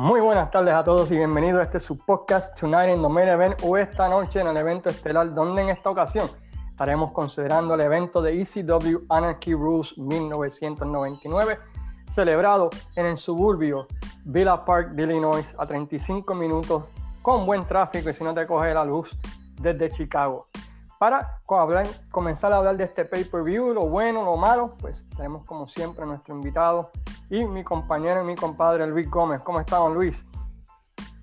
Muy buenas tardes a todos y bienvenidos a este su podcast Tonight in the Main Event o esta noche en el evento estelar donde en esta ocasión estaremos considerando el evento de ECW Anarchy Rules 1999 celebrado en el suburbio Villa Park de Illinois a 35 minutos con buen tráfico y si no te coge la luz desde Chicago. Para comenzar a hablar de este pay-per-view, lo bueno, lo malo, pues tenemos como siempre a nuestro invitado y mi compañero y mi compadre Luis Gómez. ¿Cómo estamos, Luis?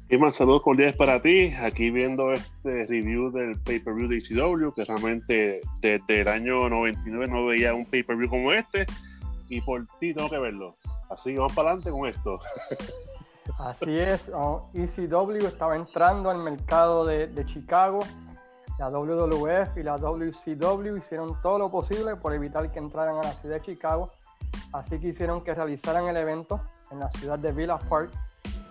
Y más saludos cordiales para ti, aquí viendo este review del pay-per-view de ECW, que realmente desde el año 99 no veía un pay-per-view como este, y por ti tengo que verlo. Así que vamos para adelante con esto. Así es, ECW estaba entrando al mercado de, de Chicago la WWF y la WCW hicieron todo lo posible por evitar que entraran a la ciudad de Chicago, así que hicieron que realizaran el evento en la ciudad de Villa Park,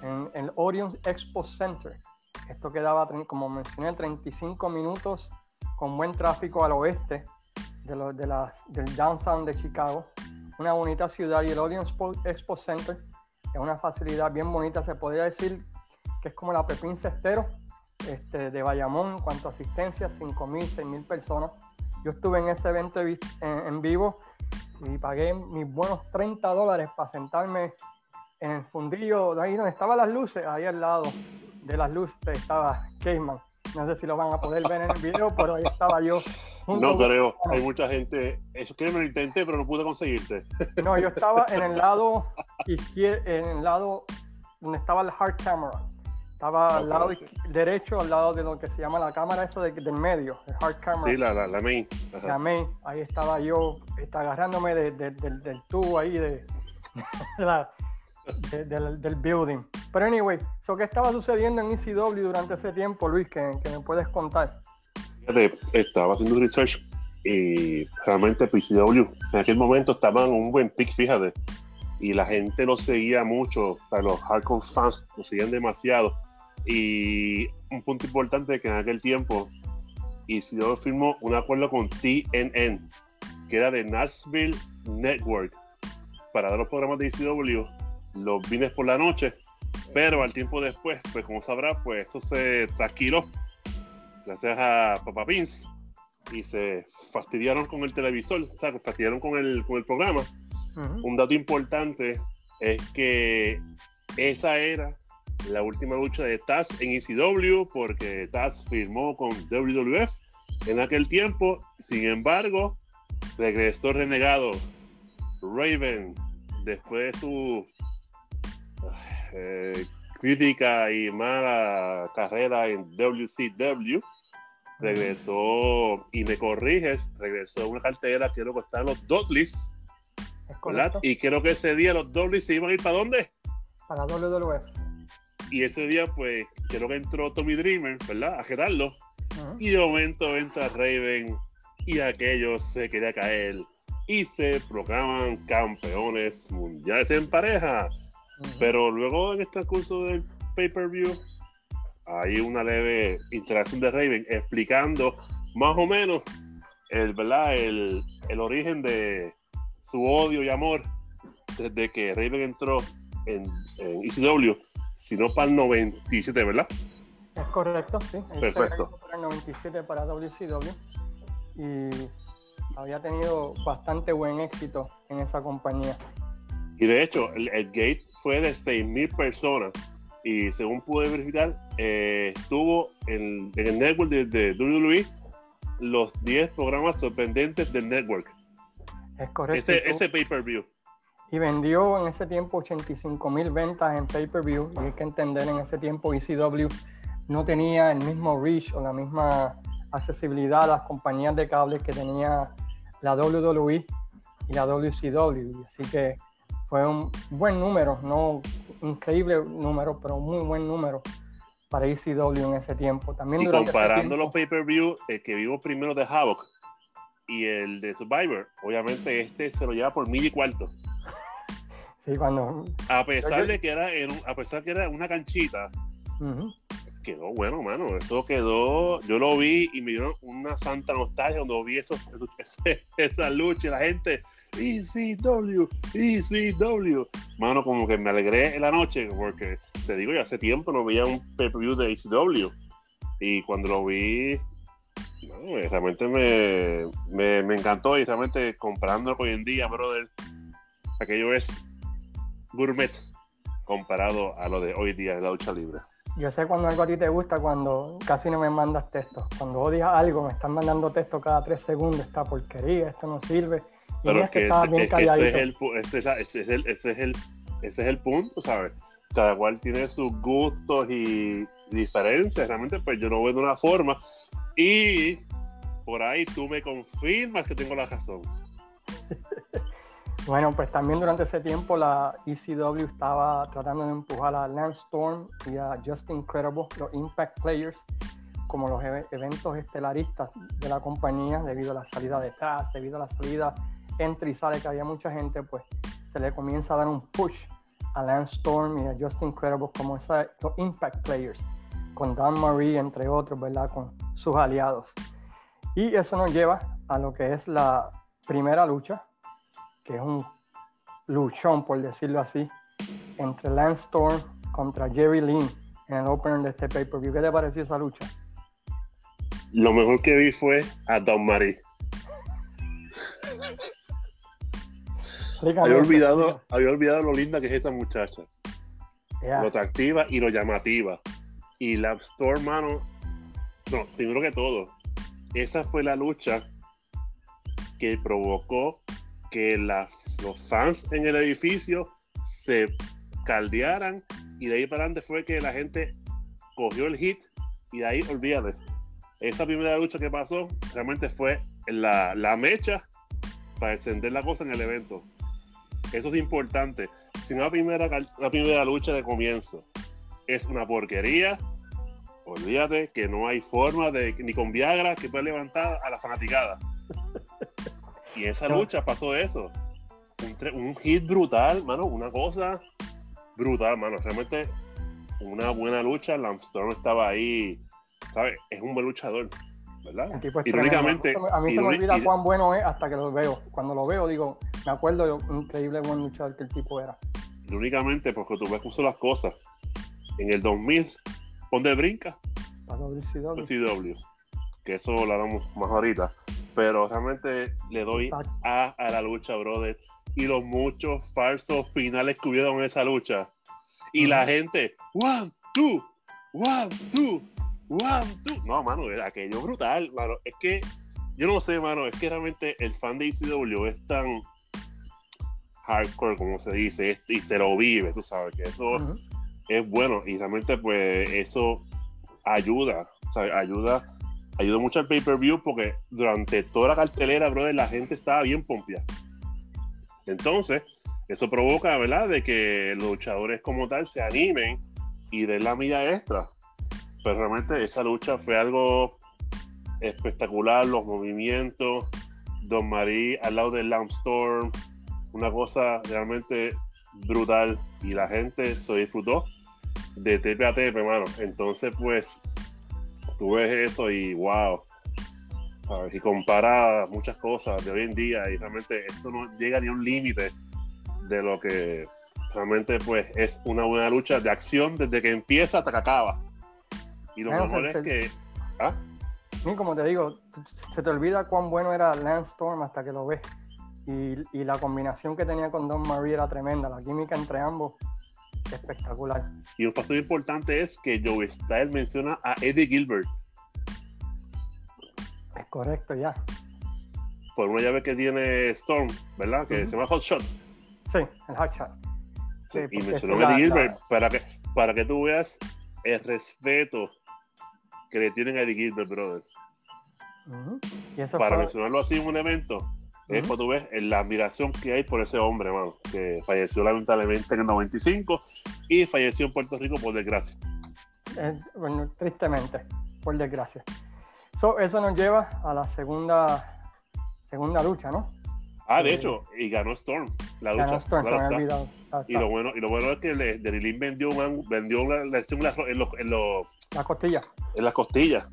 en el Orion Expo Center. Esto quedaba, como mencioné, 35 minutos con buen tráfico al oeste de, de del downtown de Chicago. Una bonita ciudad y el Orion Expo Center es una facilidad bien bonita, se podría decir que es como la Pepín Cestero este, de Bayamón en cuanto a asistencia, 5.000, 6.000 personas. Yo estuve en ese evento en, vivo y pagué mis buenos 30 dólares para sentarme en el fundillo, de ahí donde estaban las luces, ahí al lado de las luces estaba Caveman. No sé si lo van a poder ver en el video, pero ahí estaba yo. No creo, hay mucha gente. Eso que me lo intenté, pero no pude conseguirte. No, yo estaba en el lado izquierdo, en el lado donde estaba el hard camera. Estaba al lado derecho, al lado de lo que se llama la cámara eso de, del medio, el hard camera. Sí, la, la, la main. La main. Ahí estaba yo está agarrándome del, del, tubo ahí de, del, del, building. Pero anyway, ¿qué estaba sucediendo en ECW durante ese tiempo, Luis, que, que me puedes contar? Fíjate, estaba haciendo research y realmente ECW en aquel momento estaban en un buen pick, fíjate. Y la gente lo seguía mucho, o los hardcore fans lo seguían demasiado y un punto importante que en aquel tiempo Isidoro firmó un acuerdo con TNN, que era de Nashville Network, para dar los programas de ICW los vines por la noche, pero al tiempo después, pues como sabrá, pues eso se trasquiló gracias a Papa Pins y se fastidiaron con el televisor, o sea, fastidiaron con el, con el programa. Un dato importante es que esa era la última lucha de Taz en ECW porque Taz firmó con WWF en aquel tiempo. Sin embargo, regresó renegado Raven después de su eh, crítica y mala carrera en WCW. Regresó, y me corriges, regresó a una cartera, quiero que están los Dudleys. Y creo que ese día los Dudleys se iban a ir para dónde? Para WWF. Y ese día, pues, creo que entró Tommy Dreamer, ¿verdad? A gerarlo. Y de momento entra Raven y aquello se quería caer. Y se proclaman campeones mundiales en pareja. Pero luego en este curso del pay-per-view hay una leve interacción de Raven explicando más o menos el, ¿verdad? El, el origen de su odio y amor desde que Raven entró en, en ECW sino para el 97, ¿verdad? Es correcto, sí. Perfecto. Para el 97 para WCW y había tenido bastante buen éxito en esa compañía. Y de hecho, el, gate fue de 6.000 personas y según pude verificar, eh, estuvo en, el network de, de WWE los 10 programas sorprendentes del network. Es correcto. Ese, ese pay-per-view y vendió en ese tiempo 85 mil ventas en pay-per-view. Y hay que entender, en ese tiempo ECW no tenía el mismo reach o la misma accesibilidad a las compañías de cables que tenía la WWE y la WCW. Así que fue un buen número, no increíble número, pero muy buen número para ECW en ese tiempo. También y comparando los pay-per-view, el que vivo primero de Havoc y el de Survivor, obviamente este se lo lleva por mil y cuarto a pesar de que era en, a pesar que era una canchita, quedó bueno, mano. Eso quedó, yo lo vi y me dio una santa nostalgia cuando vi eso, esa lucha y la gente ECW, ECW. Mano, como que me alegré en la noche porque te digo, ya hace tiempo no veía un pay-per-view de ECW. Y cuando lo vi, realmente me, me, me, encantó y realmente comprando hoy en día, brother, aquello es gourmet comparado a lo de hoy día de la lucha libre. Yo sé cuando algo a ti te gusta cuando casi no me mandas texto. Cuando odias algo, me están mandando texto cada tres segundos. Esta porquería, esto no sirve. Y Pero es que, bien ese, es el, ese, es el, ese, es el, ese es el punto, ¿sabes? Cada cual tiene sus gustos y diferencias. Realmente, pues yo lo veo de una forma. Y por ahí tú me confirmas que tengo la razón. Bueno, pues también durante ese tiempo la ECW estaba tratando de empujar a Lance Storm y a Just Incredible, los Impact Players, como los eventos estelaristas de la compañía, debido a la salida de Taz, debido a la salida entre y sale que había mucha gente, pues se le comienza a dar un push a Lance Storm y a Just Incredible como esa, los Impact Players, con Dan Marie, entre otros, ¿verdad? Con sus aliados. Y eso nos lleva a lo que es la primera lucha que es un luchón, por decirlo así, entre Lance Storm contra Jerry Lynn en el opener de este pay-per-view. ¿Qué te pareció esa lucha? Lo mejor que vi fue a Don Marie. había olvidado, había olvidado lo linda que es esa muchacha. Lo atractiva y lo llamativa. Y la Storm, mano, no, primero que todo, esa fue la lucha que provocó que los fans en el edificio se caldearan y de ahí para adelante fue que la gente cogió el hit y de ahí olvídate. Esa primera lucha que pasó realmente fue la, la mecha para encender la cosa en el evento. Eso es importante. Si la primera, la primera lucha de comienzo es una porquería, olvídate que no hay forma de ni con Viagra que pueda levantar a la fanaticada. Y esa lucha pasó eso. Un, hit brutal, mano, una cosa brutal, mano. Realmente una buena lucha. Storm estaba ahí, ¿sabes? Es un buen luchador, ¿verdad? Irónicamente. A mí se me olvida cuán bueno es hasta que lo veo. Cuando lo veo, digo, me acuerdo de un increíble buen luchador que el tipo era. Irónicamente, porque tú ves puso las cosas. En el 2000, ¿dónde brinca? A WCW. Que eso lo haremos más ahorita pero realmente le doy a, a la lucha, brother. Y los muchos falsos finales que hubieron en esa lucha. Y la gente, one, two, one, two, one, two. No, mano, aquello brutal, mano. Es que, yo no sé, mano, es que realmente el fan de ECW es tan hardcore, como se dice, y se lo vive, tú sabes, que eso es bueno. Y realmente, pues, eso ayuda, o sea, ayuda ayudó mucho al pay-per-view porque durante toda la cartelera, brother, la gente estaba bien pompeada. Entonces, eso provoca, ¿verdad?, de que los luchadores como tal se animen y den la milla extra. Pero realmente esa lucha fue algo espectacular, los movimientos, Don Marí al lado del Storm, una cosa realmente brutal y la gente se disfrutó de tepe a tepe, hermano. Entonces, pues, tú ves eso y wow. Y compara muchas cosas de hoy en día y realmente esto no llega ni a un límite de lo que realmente pues es una buena lucha de acción desde que empieza hasta que acaba. Y lo mejor es que... ¿ah? como te digo, se te olvida cuán bueno era Lance Storm hasta que lo ves. Y, y, la combinación que tenía con Don Marie era tremenda, la química entre ambos espectacular. Y un factor importante es que Joe Style menciona a Eddie Gilbert. Es correcto, ya. Por una llave que tiene Storm, ¿verdad? Que se llama Hot Shot. Sí, el Hot Shot. y mencionó a Eddie Gilbert para, que, para que tú veas el respeto que le tienen a Eddie Gilbert, brother. para mencionarlo así en un evento, es cuando tú ves la admiración que hay por ese hombre, mano, que falleció lamentablemente en el 95 y falleció en Puerto Rico por desgracia. Eh, bueno, tristemente, por desgracia. eso nos lleva a la segunda, segunda lucha, ¿no? Ah, de eh, hecho, y ganó Storm la lucha. Ganó Storm, se me olvidado. Y lo, bueno, y lo bueno es que Derilín vendió, vendió la lesión en, los, en, las costillas. En las costillas.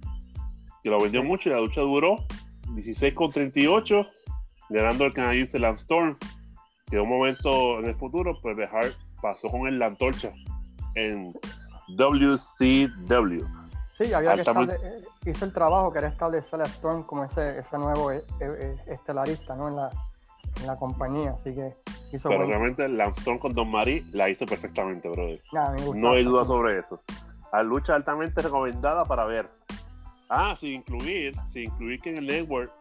Y lo vendió mucho y la lucha duró 16 con 38 ganando el canadiense Lance Storm, que un momento en el futuro, pues dejar pasó con el la antorcha en WCW. Sí, había que estable, eh, hizo el trabajo que era establecer a Storm como ese, ese nuevo eh, eh, estelarista ¿no? en, la, en la compañía, así que hizo Pero realmente Lance Storm con Don Marie la hizo perfectamente, brother. no hay duda sobre eso. A lucha altamente recomendada para ver. Ah, sin incluir, sin incluir que en el network,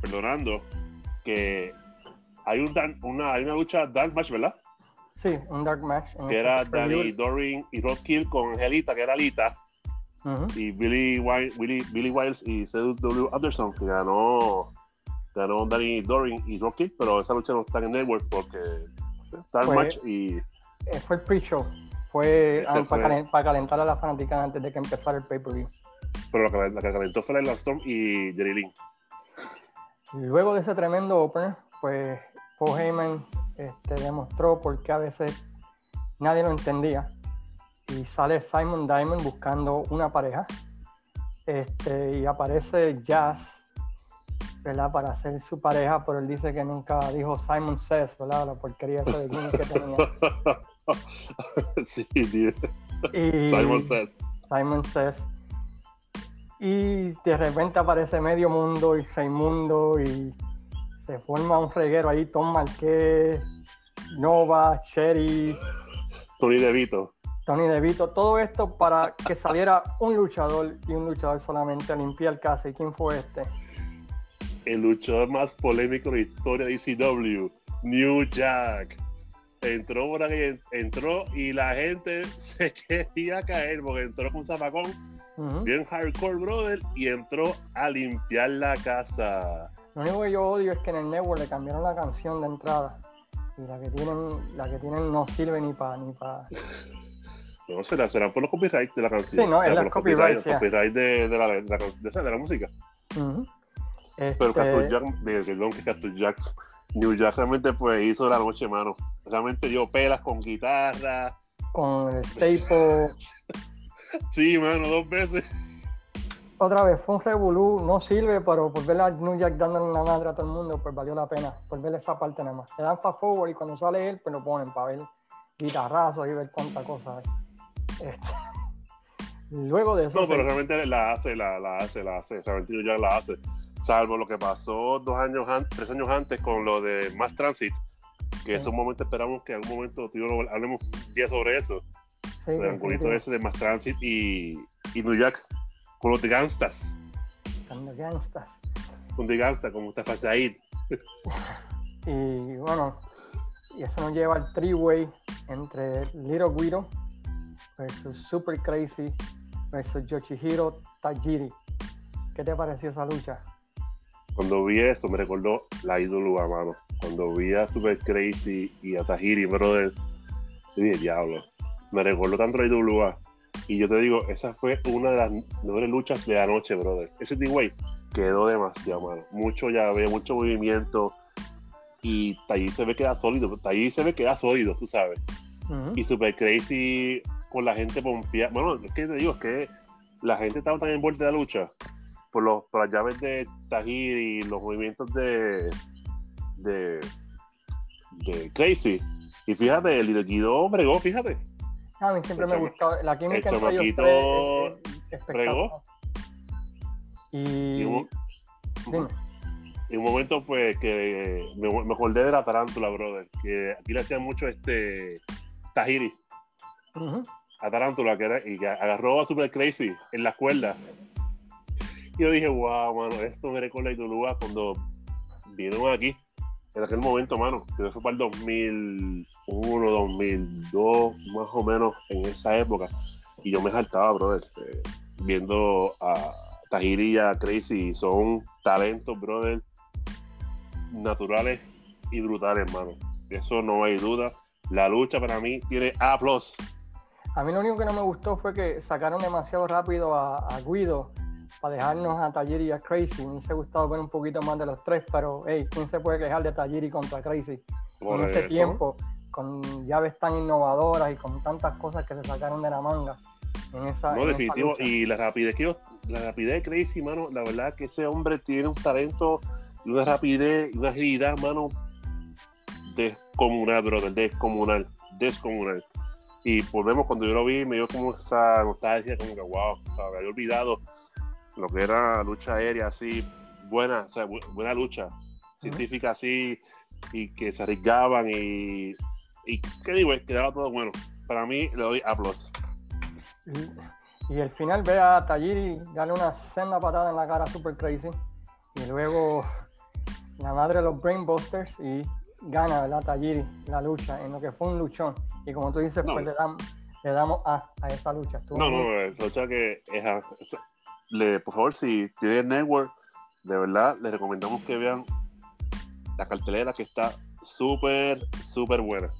perdonando, que hay, un, una, hay una lucha Dark Match, ¿verdad? Sí, un Dark Match. Que era Danny Doring y Rod Kill con Angelita, que era Alita. Y Billy, Billy, Billy Wiles y C.W. Anderson, que ganó, ganó Danny Doring y Rod Kill, pero esa lucha no está en network porque Dark Match y. Eh, fue el pre-show. Fue, ah, para, calentar a la fanática antes de que empezara el pay-per-view. Pero la que, calentó fue la Storm y Jerry Lynn. Luego de ese tremendo opener, pues Paul Heyman este, demostró por qué a veces nadie lo entendía. Y sale Simon Diamond buscando una pareja. Este, y aparece Jazz, ¿verdad? Para ser su pareja, pero él dice que nunca dijo Simon Says, ¿verdad? La porquería esa de que tenía. sí, tío. Simon Says. Simon Says. Y de repente aparece medio mundo y Raimundo y se forma un reguero ahí, Tom Marqués, Nova, Cherry. Tony DeVito. Tony DeVito, todo esto para que saliera un luchador y un luchador solamente a limpiar casa. ¿Y quién fue este? El luchador más polémico de la historia de ECW, New Jack. Entró por aquí, entró y la gente se quería caer porque entró con un zapacón bien hardcore, brother, y entró a limpiar la casa. Lo único que yo odio es que en el network le cambiaron la canción de entrada. Y la que tienen, la que tienen no sirve ni para ni para. No, será, será por los copyrights de la canción. Sí, no, es la copyright, copyright de, de, la, de, la, de, la, música. Pero este Castle Jack, perdón, que Castle Jack, New Jack realmente pues hizo la noche, mano. Realmente dio pelas con guitarra. Con el staple. Sí, mano, dos veces. Otra vez, fue un revolú, no sirve, pero por ver a New Jack dándole una madre a todo el mundo, pues valió la pena, por ver esa parte nada más. Le dan fast forward y cuando sale él, pues lo ponen para ver guitarrazos y ver cuánta cosa hay. Este, luego de eso. No, pero realmente la hace, la, la hace, la hace. Realmente New Jack la hace. Salvo lo que pasó dos años antes, tres años antes con lo de Mass Transit, que en ese momento esperamos que en algún momento tío, hablemos día sobre eso el angulito ese de Mass Transit y, y New York con los de Gangstas. Con los Gangstas. Con de Gangstas, como fácil ahí. y bueno, y eso nos lleva al three-way entre Little Guido versus Super Crazy versus Yoshihiro Tajiri. ¿Qué te pareció esa lucha? Cuando vi eso me recordó la ídolo mano. Cuando vi a Super Crazy y a Tajiri, brother, dije, diablo, me recordó tanto la IWA. Y yo te digo, esa fue una de las mejores luchas de la noche, brother. Ese D-Way quedó demasiado malo. Mucho llave, mucho movimiento. Y allí se ve que era sólido. Allí se ve que era sólido, tú sabes. Y super crazy con la gente pompeada. Bueno, es que te digo, es que la gente estaba tan envuelta de la lucha por, los, por las llaves de Tajir y los movimientos de, de, de Crazy. Y fíjate, el Guido bregó, fíjate. A mí siempre me gustó. La química entre ellos tres es, Y, un, un momento, pues, que me, me, acordé de la tarántula, brother. Que aquí le hacían mucho este Tahiri. A tarántula, que era, y que agarró a Super Crazy en la cuerda. Y yo dije, wow, mano, esto me recuerda a Idolúa cuando vinieron aquí en aquel momento, mano, que fue para el 2001, 2002, más o menos en esa época. Y yo me saltaba, brother, eh, viendo a Tahiri y a Crazy. Son talentos, brother, naturales y brutales, hermano. Eso no hay duda. La lucha para mí tiene A. A mí lo único que no me gustó fue que sacaron demasiado rápido a Guido para dejarnos a Tajiri y a Crazy. Me hubiese gustado ver un poquito más de los tres, pero hey, ¿quién se puede quejar de Tajiri contra Crazy? en ese tiempo, con llaves tan innovadoras y con tantas cosas que se sacaron de la manga. En esa, no, definitivo. y la rapidez que la rapidez de Crazy, mano, la verdad que ese hombre tiene un talento una rapidez una agilidad, mano, descomunal, brother, descomunal, descomunal. Y volvemos cuando yo lo vi, me dio como esa nostalgia, como que wow, o me había olvidado lo que era lucha aérea así, buena, o sea, buena lucha, científica así, y que se arriesgaban y, y ¿qué digo? Quedaba todo bueno. Para mí le doy aplausos. Y, y el final ve a Tajiri darle una senda patada en la cara super crazy. Y luego la madre de los Brainbusters y gana, ¿verdad? Tajiri la lucha en lo que fue un luchón. Y como tú dices, pues le, damos, le damos a, a esa lucha. no, no, esa lucha que es por favor, si tienen network, de verdad, les recomendamos que vean la cartelera que está súper, súper buena.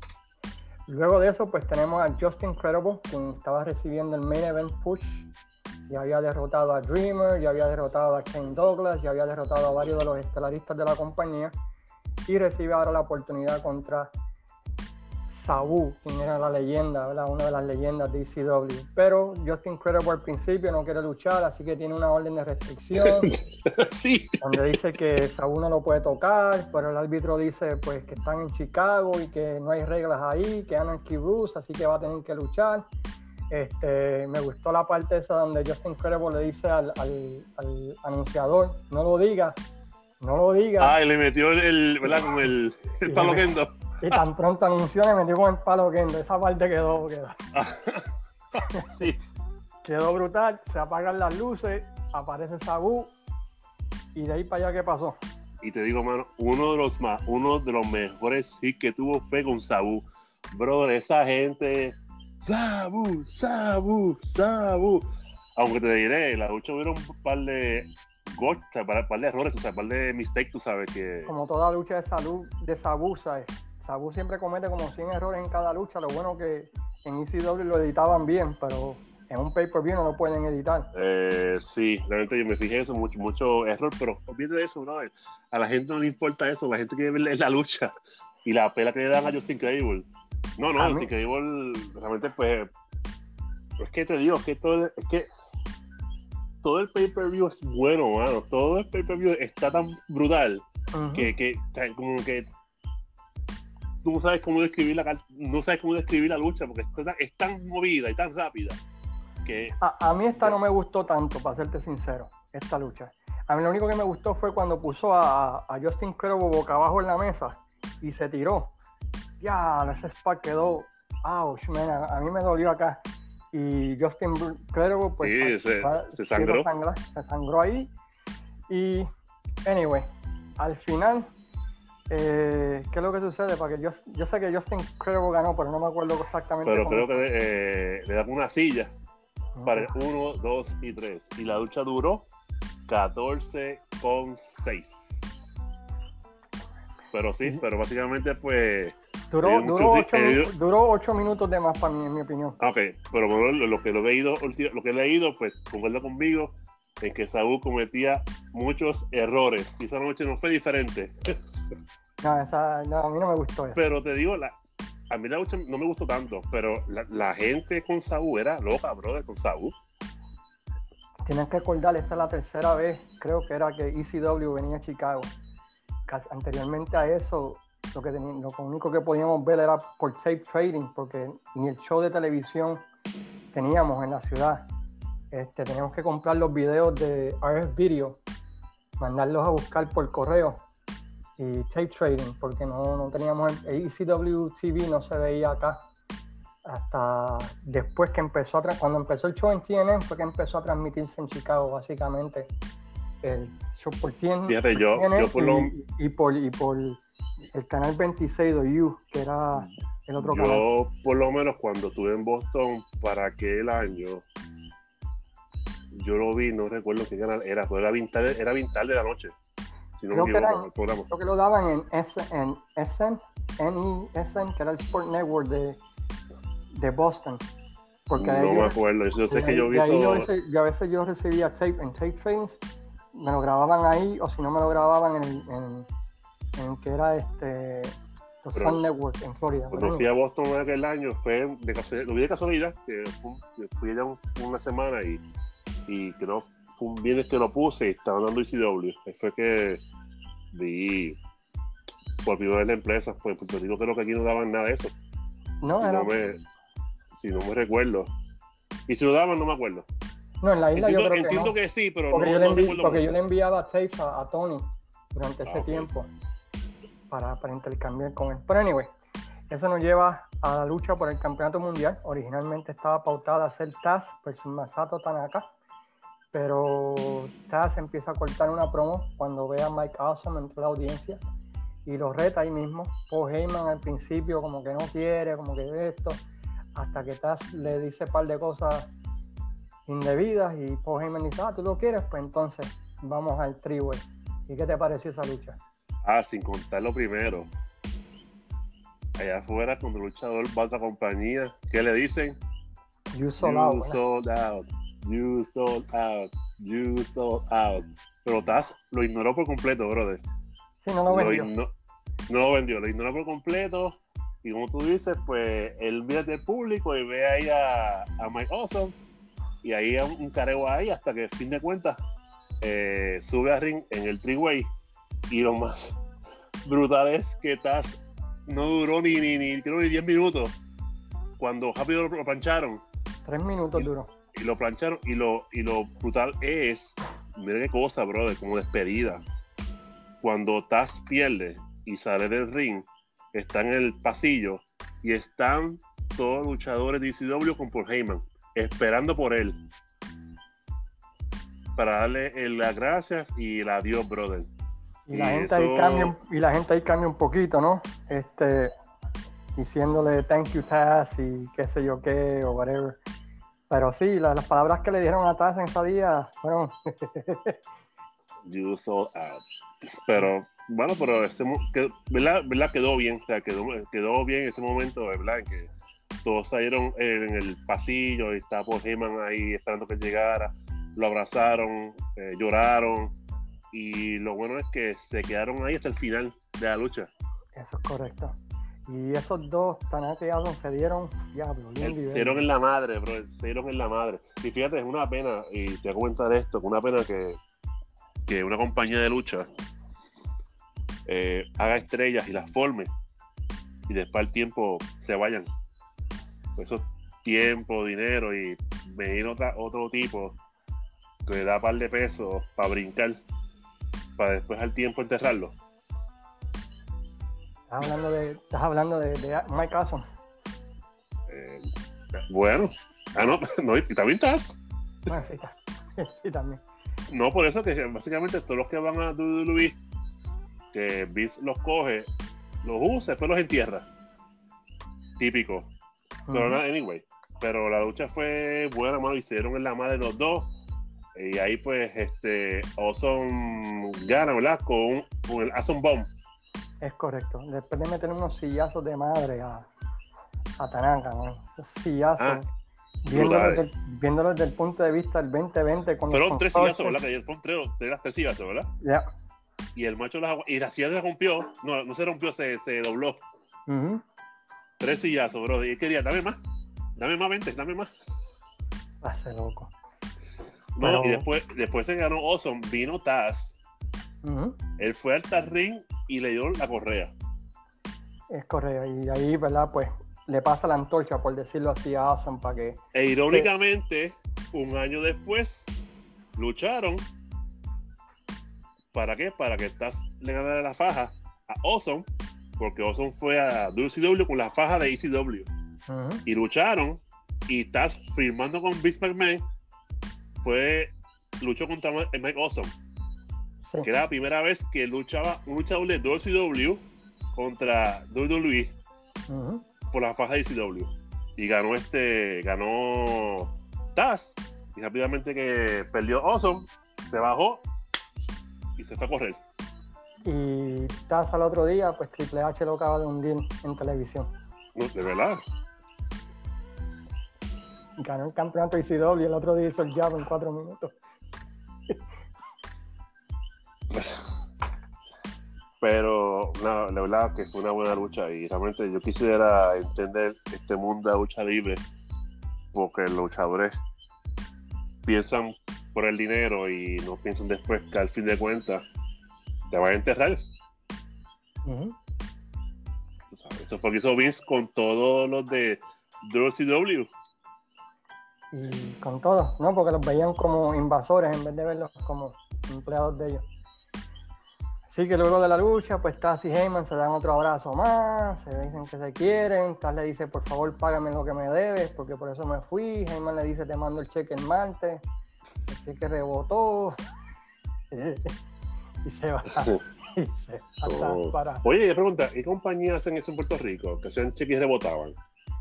Luego de eso, pues tenemos a Justin Credible, quien estaba recibiendo el main event push. Ya había derrotado a Dreamer, ya había derrotado a Kane Douglas, ya había derrotado a varios de los estelaristas de la compañía. Y recibe ahora la oportunidad contra Sabu, quien era la leyenda, ¿verdad? una de las leyendas de ECW. Pero Justin Credible al principio no quiere luchar, así que tiene una orden de restricción. sí. Donde dice que Sabu no lo puede tocar, pero el árbitro dice pues que están en Chicago y que no hay reglas ahí, que Anarchy Bruce, así que va a tener que luchar. Este, me gustó la parte esa donde Justin Credible le dice al, anunciador, no lo diga, no lo diga. Ah, y le metió el, ¿verdad? Como el, el y tan pronto anunció me metí con el palo que esa parte quedó, quedó. sí. Quedó brutal, se apagan las luces, aparece Sabu y de ahí para allá qué pasó. Y te digo, mano, uno de los más, uno de los mejores hits que tuvo fue con Sabu. Brother, esa gente, Sabu, Sabu, Sabu. Aunque te diré, la lucha hubiera un par de golpes, un par de errores, un par de mistakes, tú sabes que. Como toda lucha de salud, de Sabu, ¿sabes? Sabu siempre comete como 100 errores en cada lucha. Lo bueno que en ECW lo editaban bien, pero en un pay-per-view no lo pueden editar. Eh, sí, realmente yo me fijé eso, mucho, mucho error, pero olvídate de eso, ¿no? A la gente no le importa eso, la gente quiere ver la lucha y la pela que le dan a Justin Credible. No, no, Justin Credible realmente pues es que te digo, es que todo, es que todo el pay-per-view es bueno, mano. Todo el pay-per-view está tan brutal que, que como que no sabes cómo describir la no sabes cómo describir la lucha porque es tan, movida y tan rápida que a, mí esta no me gustó tanto para serte sincero esta lucha. A mí lo único que me gustó fue cuando puso a, a Justin Credible boca abajo en la mesa y se tiró. Ya ese spot quedó ouch man a, mí me dolió acá. Y Justin Credible pues sí, se, se, sangró. se sangró ahí. Y anyway al final eh, ¿Qué es lo que sucede? Porque yo, yo sé que Justin Credible ganó, pero no me acuerdo exactamente. Pero creo que eh, le dan una silla para el 1, 2 y 3. Y la lucha duró 14 con 6. Pero sí, pero básicamente pues... Duró, duró, 8, minutos de más para mí, en mi opinión. Ah, ok, pero bueno, lo, que lo, he leído, lo que he leído, pues concuerdo conmigo en que Saúl cometía muchos errores. Y esa noche no fue diferente. No, esa, no, a mí no me gustó eso. Pero te digo, la, a mí la lucha no me gustó tanto, pero la, gente con Saúl era loca, brother, con Saúl. Tienes que acordar, esta es la tercera vez, creo que era que ECW venía a Chicago. Anteriormente a eso, lo, que lo único que podíamos ver era por tape trading, porque ni el show de televisión teníamos en la ciudad. Este, teníamos que comprar los videos de RF Video, mandarlos a buscar por correo y tape trading, porque no, no teníamos el ECW TV no se veía acá. Hasta después que empezó a cuando empezó el show en TNN fue que empezó a transmitirse en Chicago básicamente. El show por TNN, y, por y, por el canal 26 de U que era el otro yo, canal. por lo menos cuando estuve en Boston para aquel año yo lo vi, no recuerdo qué canal era, pero era Vintal, era Vintal de la noche creo, que creo que lo daban en, S, en SN, NESN, que era el Sport Network de, de Boston. Porque no me acuerdo, yo sé que yo vi eso. Yo a, veces, yo recibía tape en tape trains, me lo grababan ahí, o si no me lo grababan en, en, en que era este Sun Network en Florida. Cuando fui a Boston aquel año, fue de casualidad, lo vi de casualidad, que fui allá una semana y, y creo fue un viernes que lo puse y estaba dando ECW. Ahí fue que vi por primera vez la empresa, pues en Puerto Rico creo que aquí no daban nada de eso. No, si, era- no me, si no me recuerdo. Y si lo daban, no me acuerdo. no, en la isla Entiendo, yo creo que entiendo no. que sí, pero Porque, no, yo, le envi- porque yo le enviaba tapes a, a Tony durante ese Ah, ok. tiempo para, para intercambiar con él. Pero anyway, eso nos lleva a la lucha por el campeonato mundial. Originalmente estaba pautada a ser Taz versus Masato Tanaka. Pero Taz empieza a cortar una promo cuando ve a Mike Awesome entre la audiencia y lo reta ahí mismo. Paul Heyman al principio como que no quiere, como que esto, hasta que Taz le dice un par de cosas indebidas y Paul Heyman dice, ah, tú lo quieres, pues entonces vamos al triway. ¿Y qué te pareció esa lucha? Ah, sin contar lo primero. Allá afuera, cuando el luchador va a otra compañía, ¿qué le dicen? You sold you sold out. You sold out. You sold out. Pero Taz lo ignoró por completo, brother. Sí, no lo vendió. igno- no lo vendió, lo ignoró por completo. Y como tú dices, pues él mira del público y ve ahí a, a Mike Awesome. Y ahí a un, careo ahí hasta que, a fin de cuentas, eh, sube a ring en el three-way. Y lo más brutal es que Taz no duró ni, ni, ni, creo ni 10 minutos. Cuando rápido lo plancharon Tres minutos duró. Y lo plancharon y lo, y lo brutal es, mira qué cosa, brother, como despedida. Cuando Taz pierde y sale del ring, está en el pasillo y están todos los luchadores de ECW con Paul Heyman, esperando por él. Para darle el- las gracias y el adiós, brother. Y la, gente ahí cambia, y la gente ahí cambia un poquito, ¿no? Este, diciéndole thank you Taz y qué sé yo qué o whatever. Pero sí, la- las palabras que le dieron a Taz en ese día fueron You sold out. Pero, bueno, pero que- ¿verdad? ¿verdad? Quedó bien, o sea, quedó, quedó bien ese momento, ¿verdad? En que todos salieron en el pasillo y estaba Paul Heyman ahí esperando que llegara, lo abrazaron, eh, lloraron y lo bueno es que se quedaron ahí hasta el final de la lucha. Eso es correcto. Y esos dos, Adam, se dieron, diablo, y Se dieron en la madre, bro, se dieron en la madre. Y fíjate, es una pena, y te voy a comentar esto, que una pena que, que una compañía de lucha eh, haga estrellas y las forme y después al tiempo se vayan. Eso es tiempo, dinero y venir otra, otro tipo que le da par de pesos para brincar, para después al tiempo enterrarlo. Estás hablando de, estás hablando de, de Mike Awesome. Eh, bueno, ah, no, no, y también estás. Bueno, sí, está. sí, también. No, por eso que básicamente todos los que van a WWE, que Vince los coge, los usa, después los entierra. Típico. Pero Ujú. nada, anyway. Pero la lucha fue buena, mano. Hicieron en la madre los dos. Y ahí, pues, este, Awesome gana, ¿verdad? Con, con el Awesome Bomb. Es correcto. Después de meter unos sillazos de madre a, a Tanaka, ¿no? Sillazos. Ah, viéndolo, desde, el- viéndolo desde el punto de vista del 2020. Con los Fueron tres sillazos. ¿verdad? Que fueron tres, tres, tres sillazos, ¿verdad? Ya. Y el macho las Y la silla se rompió. No, no se rompió, se, se dobló. Tres sillazos, bro. Y él quería, dame más. Dame más, vente, dame más. Hace loco. No, Pero- y después, después se ganó Awesome, vino Taz, Él fue al Ring y le dio la correa. Es correcto. Y ahí, ¿verdad? Pues le pasa la antorcha, por decirlo así, a Awesome para que. E irónicamente, un año después, lucharon. ¿Para qué? Para que Taz le ganara la faja a Awesome, porque Awesome fue a WCW con la faja de ECW. Y lucharon, y Taz firmando con Vince McMahon, fue, luchó contra Mike Awesome. Sí. que era la primera vez que luchaba un luchador de WCW contra WWE por la faja de ECW. Y ganó este, ganó Taz. Y rápidamente que perdió Awesome, se bajó y se fue a correr. Y Taz al otro día, pues Triple H lo acaba de hundir en televisión. No, de verdad. Ganó el campeonato ICW y el otro día hizo el jab en cuatro minutos. Pero no, la verdad que fue una buena lucha y realmente yo quisiera entender este mundo de lucha libre porque los luchadores piensan por el dinero y no piensan después que al fin de cuentas te vas a enterrar. Eso fue lo que hizo Vince con todos los de WCW. Y con todos, ¿no? Porque los veían como invasores en vez de verlos como empleados de ellos. Así que luego de la lucha, pues Taz y Heyman se dan otro abrazo más, se dicen que se quieren, Taz le dice, por favor, págame lo que me debes, porque por eso me fui, Heyman le dice, te mando el cheque en martes, el cheque rebotó, y se va. Y se oh. para... Oye, pregunta, ¿qué compañías hacen eso en Puerto Rico? Que sean cheques rebotaban.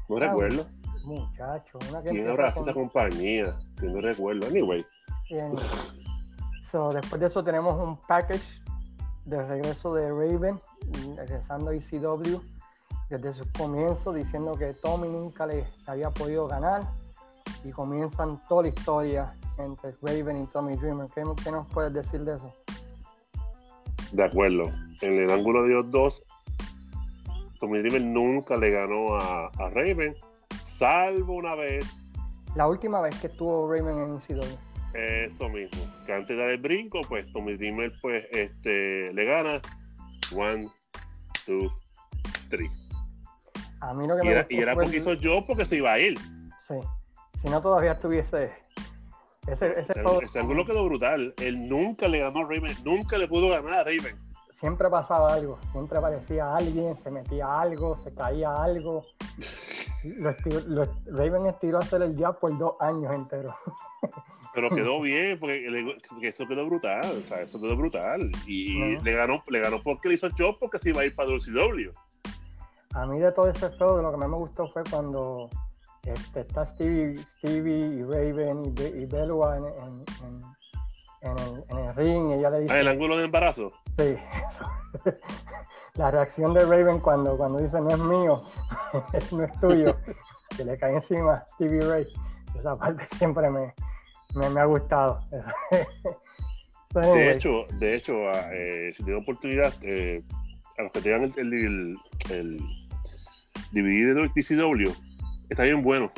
No recuerdo. Muchacho, una que ¿Quién habrá esa compañía? Que no recuerdo. Anyway. Bien. So, después de eso tenemos un package de regreso de Raven, regresando a ECW desde su comienzo, diciendo que Tommy nunca le había podido ganar y comienzan toda la historia entre Raven y Tommy Dreamer. ¿Qué, nos puedes decir de eso? De acuerdo. En el ángulo de los dos, Tommy Dreamer nunca le ganó a, a Raven, salvo una vez. La última vez que estuvo Raven en ECW. Eso mismo. Que antes de dar el brinco, pues Tommy Dreamer pues, este, le gana. One, two, three. A mí lo que y, era, y era porque hizo yo porque se iba a ir. Sí. Si no, todavía estuviese. Ese, ese, ese, ángulo quedó brutal. Él nunca le ganó a Raven, nunca le pudo ganar a Raven. Siempre pasaba algo, siempre aparecía alguien, se metía algo, se caía algo. Raven estiró a hacer el jab por dos años enteros. pero quedó bien, porque eso quedó brutal, o sea, eso quedó brutal. Y le ganó, le ganó porque le hizo show porque se iba a ir para WCW. A mí de todo ese juego, lo que más me gustó fue cuando este, está Stevie, Stevie y Raven y, y Belua en, en, el, ring y ella le dice... Ah, el ángulo de embarazo. Sí, la reacción de Raven cuando, cuando dice no es mío, no es tuyo, que le cae encima Stevie Ray. Esa parte siempre me, me, ha gustado. de hecho, de hecho eh, si tengo oportunidad, eh, a los que tengan el, el, el, DVD de TCW, está bien bueno.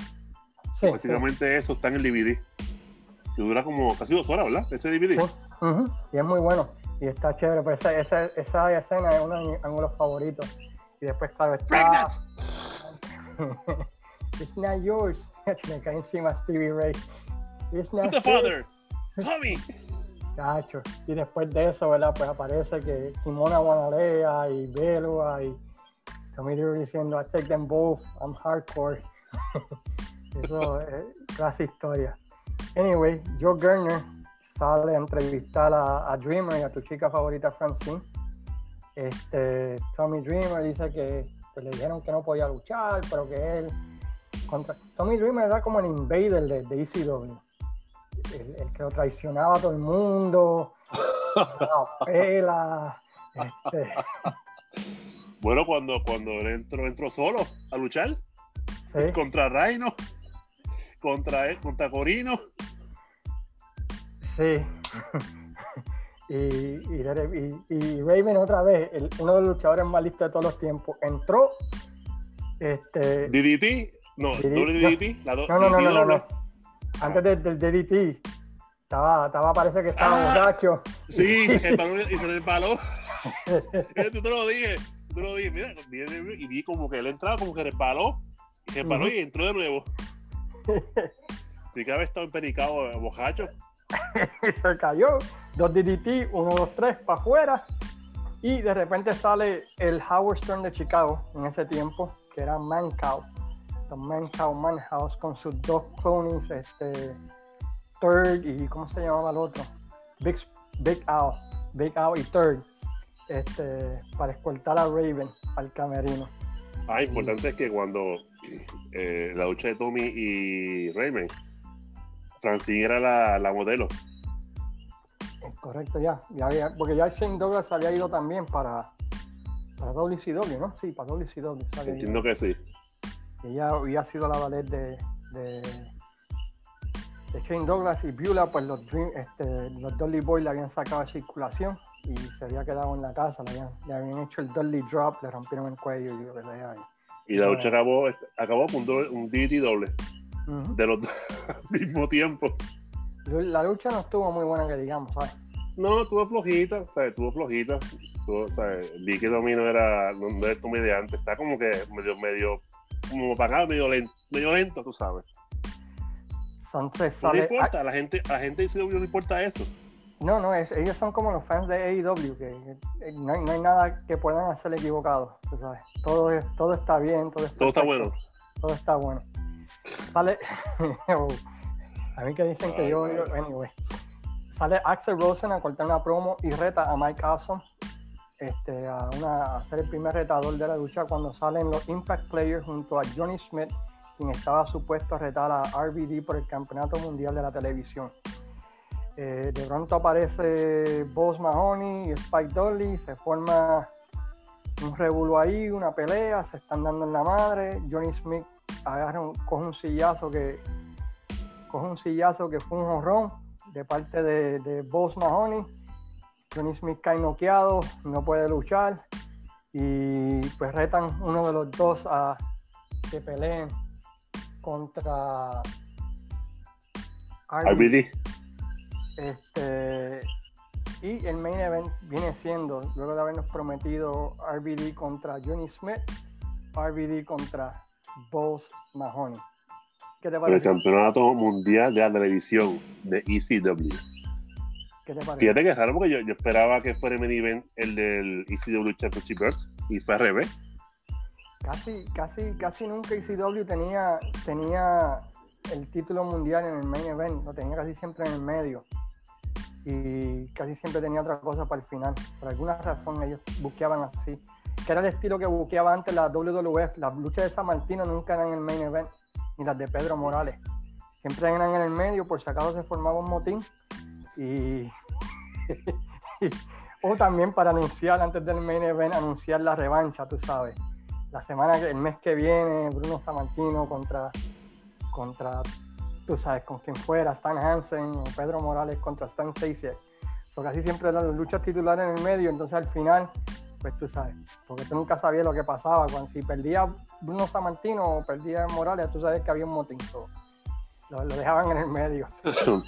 Prácticamente eso está en el DVD. Que dura como casi dos horas, ¿verdad? Ese DVD. Y es muy bueno. Y está chévere. Pues esa, esa, esa escena es uno de mis ángulos favoritos. Y después, claro, está. It's not yours. Me cae encima Stevie Ray. It's not the father, Tommy. Cacho. Y después de eso, ¿verdad? Pues aparece que Simona Guanalea y Belua y Tommy diciendo, I take them both, I'm hardcore. eso es casi historia. Anyway, Joe Gerner sale a entrevistar a, Dreamer y a tu chica favorita Francine. Este, Tommy Dreamer dice que pues, le dijeron que no podía luchar, pero que él contra Tommy Dreamer era como el invader de, de ECW el, que lo traicionaba a todo el mundo, pela, este. Bueno, cuando, cuando entró, entró solo a luchar contra Reino, contra, contra Corino. Sí. y, y, Raven otra vez, uno de los luchadores más listos de todos los tiempos, entró. Este, DDT, no, DDT, no, no, no, no, no, antes del, DDT, estaba, estaba, parece que estaba ah, borracho. Sí, y se resbaló. tú te lo dije, tú te lo dije, mira, y vi como que él entraba, como que resbaló, y resbaló y entró de nuevo. Y que había estado empericado, borracho. se cayó, dos DDT, uno, dos, tres, para afuera. Y de repente sale el Howard Stern de Chicago en ese tiempo, que era Mancow Manhouse, Manhouse con sus dos clones, este, Third y ¿cómo se llamaba el otro? Big, Big Owl, Big Owl y Third, este, para escoltar a Raven al camerino. Ah, importante es que cuando eh, la lucha de Tommy y Raven, Francine era la, la modelo. Correcto, ya, ya, porque ya Shane Douglas había ido también para, para WCW, ¿no? Sí, para WCW. Entiendo que sí. Ella había sido la ballet de, de, Shane Douglas y Beulah, pues los, este, los Dolly Boys le habían sacado a circulación y se había quedado en la casa, le habían, hecho el Dolly Drop, le rompieron el cuello y Y la lucha acabó, acabó con un DT doble de los al mismo tiempo. La lucha no estuvo muy buena que digamos, ¿sabes? No, tuvo flojita, o sea, tuvo flojita. Tuvo, o sea, vi que Domino era, no, no está como que medio, medio, como apagado, medio lento, medio lento, tú sabes. Son tres No le importa, a la gente, a la gente dice no le importa eso. No, no, es- ellos son como los fans de AEW, que eh, no hay, no hay nada que puedan hacer equivocado, tú sabes. Todo, todo está bien, todo, es Todo está bueno. Todo está bueno. Sale, a mí que dicen que yo, anyway. Sale Axel Rosen a cortar una promo y reta a Mike Awesome este, a, una, a ser el primer retador de la lucha cuando salen los Impact Players junto a Johnny Smith, quien estaba supuesto a retar a RVD por el Campeonato Mundial de la Televisión. Eh, de pronto aparece Boss Mahoney y Spike Dudley, se forma un revuelo ahí, una pelea, se están dando en la madre. Johnny Smith agarra un- coge un sillazo que coge un sillazo que fue un honrón de parte de, de Boss Mahoney. Johnny Smith cae noqueado, no puede luchar y pues retan uno de los dos a que peleen contra. RBD. Este, y el main event viene siendo, luego de habernos prometido RBD contra Johnny Smith, RBD contra Boss Mahoney. ¿Qué te por el parece? campeonato mundial de la televisión de ECW. ¿Qué te parece? Fíjate que es raro porque yo, yo esperaba que fuera el main event el del ECW Championship Belt y fue al revés. Casi, casi, casi nunca ECW tenía, tenía el título mundial en el main event, lo tenía casi siempre en el medio. Y casi siempre tenía otra cosa para el final. Por alguna razón ellos buqueaban así. Que era el estilo que buqueaba antes la WWF. Las luchas de San Martino nunca eran el main event, ni las de Pedro Morales. Siempre eran en el medio, por si acaso se formaba un motín. Y, o también para anunciar antes del main event, anunciar la revancha, tú sabes la semana el mes que viene Bruno Sammartino contra contra tú sabes con quien fuera Stan Hansen o Pedro Morales contra Stan Stasiak so, casi siempre eran las luchas titulares en el medio entonces al final pues tú sabes porque tú nunca sabías lo que pasaba cuando si perdía Bruno Sammartino o perdía Morales tú sabes que había un motín so, lo, lo dejaban en el medio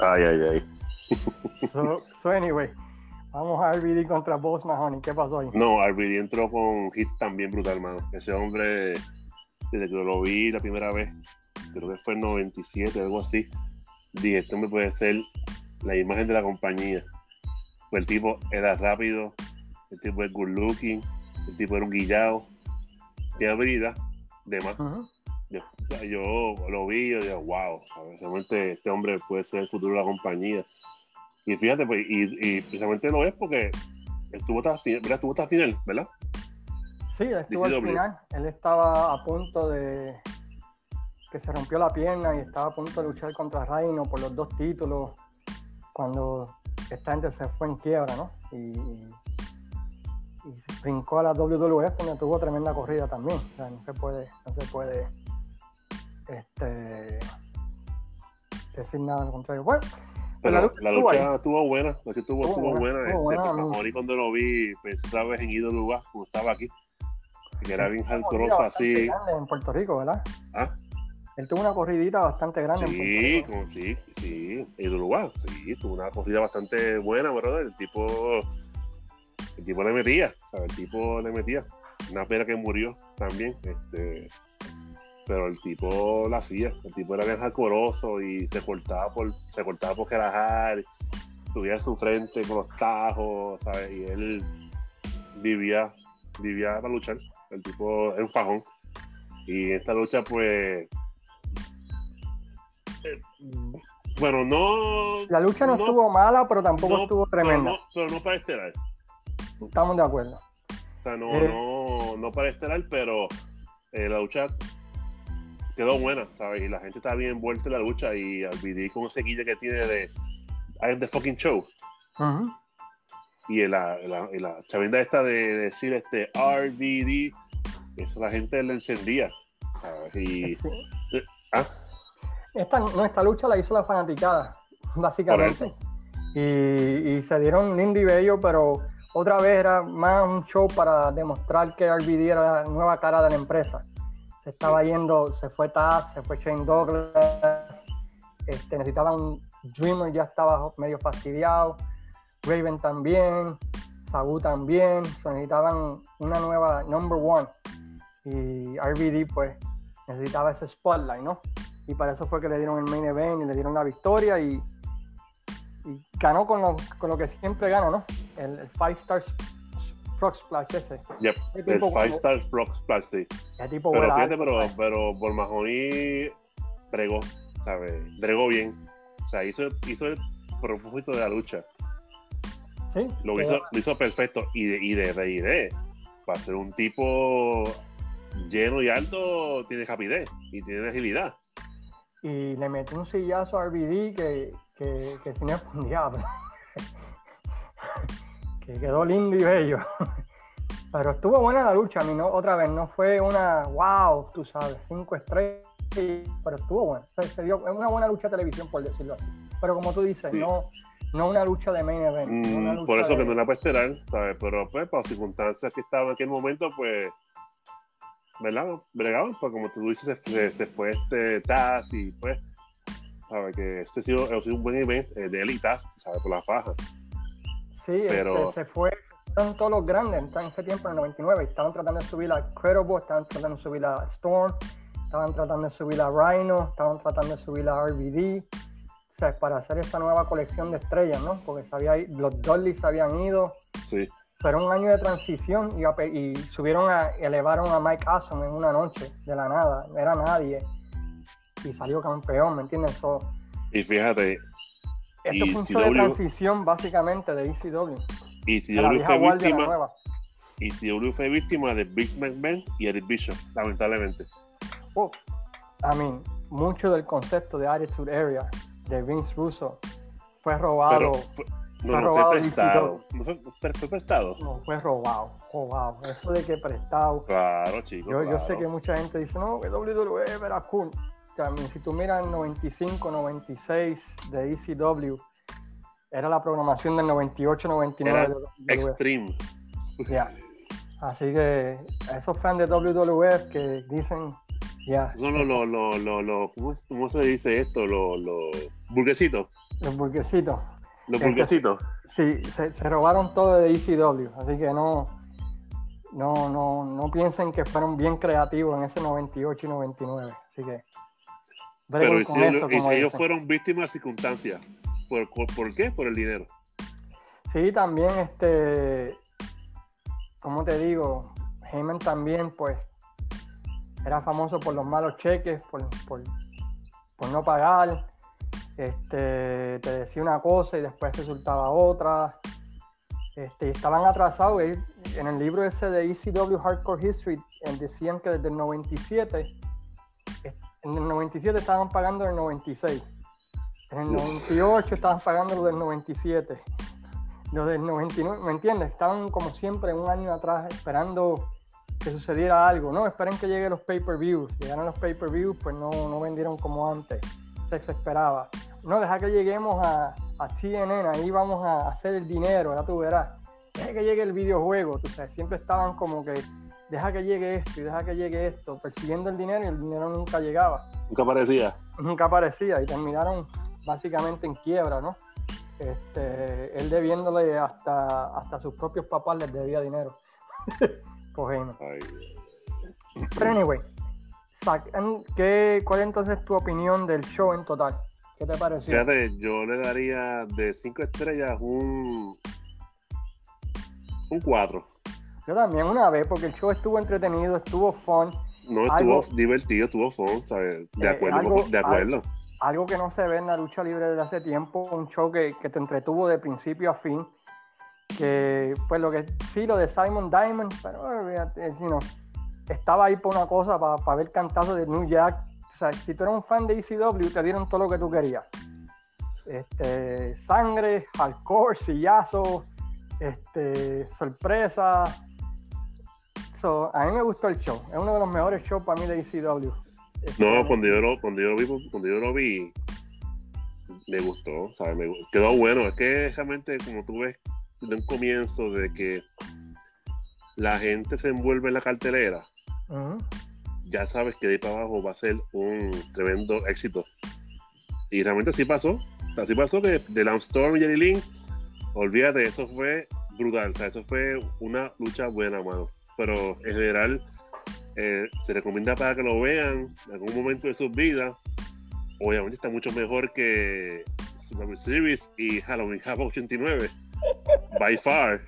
Ay, ay, ay. so, so anyway vamos a RBD contra Boss Mahoney ¿qué pasó ahí? No, RBD entró con un hit también brutal, mano. Ese hombre, desde que lo vi la primera vez, creo que fue en 97, algo así, dije, este hombre puede ser la imagen de la compañía. Pues el tipo era rápido, el tipo es good looking, el tipo era un guillado, tiene habilidad, de más. Ujú. Yo, yo lo vi y yo dije, wow, realmente este hombre puede ser el futuro de la compañía. Y fíjate, pues, y, y precisamente lo es porque estuvo hasta, ¿verdad? estuvo hasta final, ¿verdad? Sí, él estuvo al DCW. final. Él estaba a punto de que se rompió la pierna y estaba a punto de luchar contra Reino por los dos títulos cuando esta gente se fue en quiebra, ¿no? Y, y brincó a la WWF donde tuvo tremenda corrida también. O sea, no se puede, no se puede este, decir nada al contrario. Bueno, Pero la la lucha lucha, estuvo buena, la lucha estuvo, Estuvo estuvo buena, buena. estuvo este, buena, a mí. Mahoney cuando lo vi, pensé otra vez en Ido lugar, como estaba aquí, que era bien hardcore así. grande en Puerto Rico, ¿verdad? ¿Ah? Él tuvo una corridita bastante grande en Puerto Sí, Rico. como, sí, sí, Ido lugar, sí, tuvo una corrida bastante buena, brother. El tipo, el tipo le metía, ¿sabes? el tipo le metía. Una pena que murió también, este, pero el tipo la hacía, el tipo era bien jacoroso y se cortaba por, se cortaba por subía en su frente con los tajos, ¿sabes? Y él vivía, vivía para luchar, el tipo es un fajón. Y esta lucha, pues, eh, bueno, no. La lucha no, no- estuvo mala, pero tampoco no, estuvo pero tremenda. no- Pero no, para estelar. Estamos de acuerdo. O sea, no, Eh. no, no para estelar, pero eh, la lucha quedó buena, ¿sabes? Y la gente está bien envuelta en la lucha y olvidé con ese guille que tiene de I am the fucking show. Ujú. Y la, la, y la chavinda esta de decir este RVD, eso la gente le encendía. ¿sabes? Y, Sí. ah, Esta, no, esta lucha la hizo la fanaticada, básicamente. Y, y se dieron lindo y bello, pero otra vez era más un show para demostrar que RVD era la nueva cara de la empresa. Se estaba yendo, se fue Taz, se fue Shane Douglas, este, necesitaban Dreamer ya estaba medio fastidiado, Raven también, Sabu también, se necesitaban una nueva number one y RVD pues necesitaba ese spotlight, ¿no? Y para eso fue que le dieron el main event y le dieron la victoria y, y ganó con lo, con lo, que siempre gana, ¿no? El, el Five Stars Frog Splash ese. Yep, el Five Stars Frog Splash, sí. Tipo pero fíjate, pero, pero por Mahoney bregó, ¿sabes? Bregó bien. O sea, hizo, hizo el propósito de la lucha. Sí. Lo, hizo, lo hizo perfecto. Y de, y de RID, para ser un tipo lleno y alto, tiene rapidez y tiene agilidad. Y le metió un sillazo a RBD que, que, que sin diablo. Que quedó lindo y bello. Pero estuvo buena la lucha, a mí no, otra vez, no fue una wow, tú sabes, cinco estrellas, pero estuvo buena. Se, dio una buena lucha de televisión, por decirlo así. Pero como tú dices, Sí. no, no una lucha de main event. Mm, una lucha por eso de- que no la puedo esperar, ¿sabes? Pero pues, por circunstancias que estaba en aquel momento, pues, ¿verdad? Bregaban, pues como tú dices, se, se- se fue este Taz y pues, ¿sabes? Que ese ha sido, ha sido un buen event eh, de él y Taz, ¿sabes? Por la faja. Sí, Pero- este, se fue, fueron todos los grandes en ese tiempo, en el 99. Estaban tratando de subir a Credible, estaban tratando de subir a Storm, estaban tratando de subir a Rhino, estaban tratando de subir a RVD. O sea, para hacer esa nueva colección de estrellas, ¿no? Porque se había, los Dudley se habían ido. Sí, Fue un año de transición y subieron a, elevaron a Mike Awesome en una noche, de la nada, no era nadie. Y salió campeón, ¿me entiendes? So, y fíjate, esto Y fue un de CW transición básicamente de ECW. y si de la W vieja fue víctima, y si W fue víctima de Big McMahon y Eric Bishop, lamentablemente. Oh, I mean, mucho del concepto de Attitude Area de Vince Russo fue robado. Pero fue, no, fue no robado fue el prestado. No fue, prestado. no, fue robado, robado. Eso de que prestado. Claro, chicos. Yo, yo sé que mucha gente dice, no, que WWE era cool. Si tú miras el 95, 96 de ECW, era la programación del 98, 99 Era de WWE. Extreme. Ya. Así que a esos fans de WWF que dicen, ya, Son los, los, los, los, los- ¿cómo, cómo se dice esto? Los, los burguesitos. los burguesitos. Los Este- burguesitos. Sí, se, se robaron todo de ECW, así que no, no, no, no piensen que fueron bien creativos en ese 98 y 99. Así que Pero con ellos, eso, como ellos fueron víctimas de circunstancias. ¿Por, por, por qué? Por el dinero. Sí, también, este, como te digo, Heyman también, pues, era famoso por los malos cheques, por, por, por no pagar. Este, te decía una cosa y después resultaba otra. Este, estaban atrasados. En el libro ese de ECW Hardcore History decían que desde el 97, eh, en el 97 estaban pagando el 96. En el Uf. 98 estaban pagando lo del 97. Lo del 99, ¿me entiendes? Estaban como siempre un año atrás esperando que sucediera algo. No, esperen que lleguen los pay-per-views. Llegaron los pay-per-views, pues no, no vendieron como antes. Se, esperaba. No, deja que lleguemos a, a TNN, ahí vamos a hacer el dinero, ya tú verás. Deja que llegue el videojuego, tú sabes, siempre estaban como que, deja que llegue esto y deja que llegue esto, persiguiendo el dinero y el dinero nunca llegaba Nunca parecía. nunca aparecía y terminaron básicamente en quiebra, ¿no? Este, él debiéndole hasta, hasta sus propios papás les debía dinero. Ay, Pero anyway, ¿qué, ¿cuál entonces tu opinión del show en total? ¿Qué te pareció? Fíjate, yo le daría de 5 estrellas un. Un 4. Yo también una vez, porque el show estuvo entretenido, estuvo fun, No estuvo Algo- divertido, estuvo fun, ¿sabes? De Eh, acuerdo, algo- de acuerdo. algo que no se ve en la lucha libre desde hace tiempo, un show que, que te entretuvo de principio a fin, que pues lo que sí, lo de Simon Diamond, pero olvídate, es, you know, estaba ahí por una cosa, para ver cantazos de New Jack, o sea, si tú eres un fan de ECW, te dieron todo lo que tú querías. Este, sangre, hardcore, sillazo, este, sorpresa. So, a mí me gustó el show, es uno de los mejores shows para mí de ECW. No, cuando yo lo, cuando yo lo vi, cuando yo lo vi, me gustó, ¿sabes? Me quedó bueno. Es que realmente, como tú ves, de un comienzo de que la gente se envuelve en la cartelera, ya sabes que de ahí para abajo va a ser un tremendo éxito. Y realmente sí pasó. así pasó que de Lance Storm y Jerry Lynn, olvídate, eso fue brutal, o sea, eso fue una lucha buena, mano. Pero en general, eh, se recomienda para que lo vean en algún momento de sus vidas. Obviamente está mucho mejor que Survivor Series y Halloween Havoc 89, by far.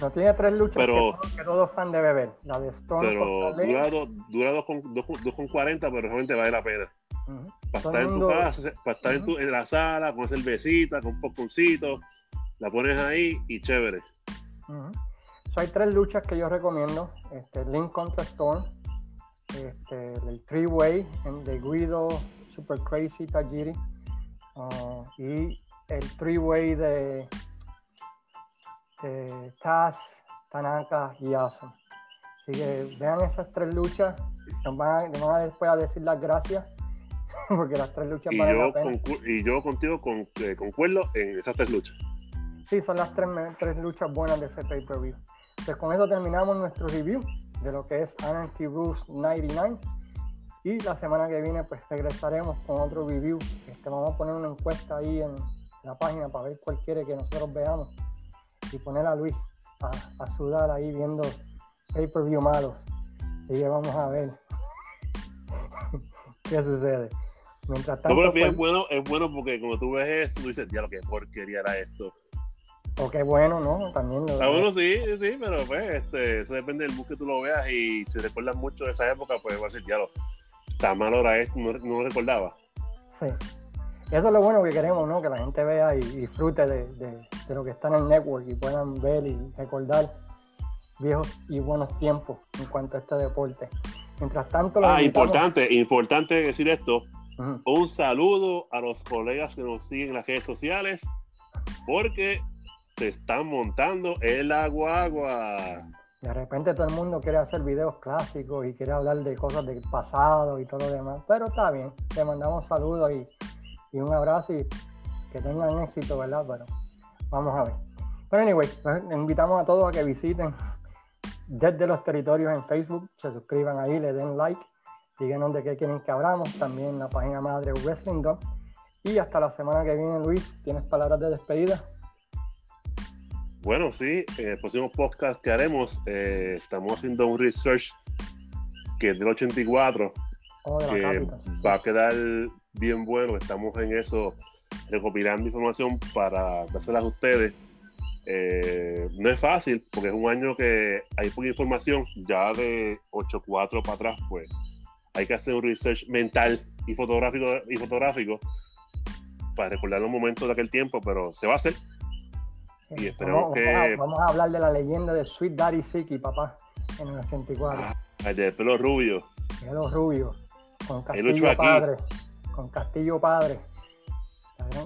No tiene tres luchas pero, que, todos fan de beber. La de Stone pero dura, dura 2,40, pero realmente vale la pena. Para estar en tu casa, para estar en, tu, en, la sala, con cervecita, con un poconcito, la pones ahí y chévere. Hay tres luchas que yo recomiendo. Este, Link contra Storm, este, el Three Way de Guido, Super Crazy, Tajiri, uh, y el Three Way de Taz, Tanaka y Awesome. Así que vean esas tres luchas, nos van, a, después a decir las gracias, porque las tres luchas y valen yo la pena. Y yo contigo con, eh, concuerdo en esas tres luchas. Sí, son las tres, tres luchas buenas de ese pay-per-view. Pues con eso terminamos nuestro review de lo que es Anarchy Rules 99. Y la semana que viene pues regresaremos con otro review. Este, vamos a poner una encuesta ahí en la página para ver cuál quiere que nosotros veamos y poner a Luis a, sudar ahí viendo pay-per-view malos. Así que vamos a ver qué sucede. Mientras tanto, no, pero es, pues, bueno, es bueno porque como tú ves eso, tú dices, ya lo que porquería era esto. O qué bueno, ¿no? También lo bueno, sí, sí, pero pues este, eso depende del bus que tú lo veas y si recuerdas mucho de esa época, pues va a decir, ya lo, está malo ahora esto, no, no lo recordaba. Sí. Eso es lo bueno que queremos, ¿no? Que la gente vea y disfrute de, de, lo que está en el network y puedan ver y recordar viejos y buenos tiempos en cuanto a este deporte. Mientras tanto... Ah, importante, importante decir esto. Un saludo a los colegas que nos siguen en las redes sociales porque se están montando el agua agua. De repente todo el mundo quiere hacer videos clásicos y quiere hablar de cosas del pasado y todo lo demás, pero está bien, te mandamos saludos y y un abrazo y que tengan éxito, ¿verdad? Pero vamos a ver. Pero anyway, invitamos a todos a que visiten desde los territorios en Facebook, se suscriban ahí, le den like, díganos de qué quieren que hablamos, también la página madre Wrestling Dog. Y hasta la semana que viene, Luis, ¿tienes palabras de despedida? Bueno, sí, en el próximo podcast que haremos, eh, estamos haciendo un research que es del 84, que va a quedar bien bueno. Estamos en eso, recopilando información para dárselas a ustedes. Eh, no es fácil porque es un año que hay poca información, ya de 8.4 para atrás, pues hay que hacer un research mental y fotográfico, y fotográfico para recordar los momentos de aquel tiempo, pero se va a hacer. Y esperemos vamos, que. Vamos a, hablar de la leyenda de Sweet Daddy Siki, papá, en el 84. Ah, el de pelo rubio. Pelo rubio. Con Castillo Padre. Con Castillo Padre.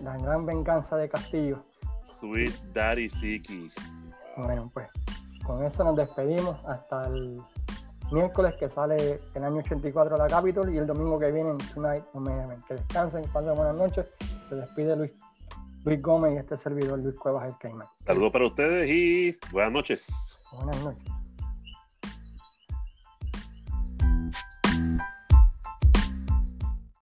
La, gran venganza de Castillo. Sweet Daddy Siki. Bueno, pues con eso nos despedimos hasta el miércoles que sale el año 84 la Capitol y el domingo que viene en Tonight Que descansen, pasen buenas noches. Se despide Luis, Luis Gómez y este servidor Luis Cuevas el Cayman. Saludos para ustedes y buenas noches. Buenas noches.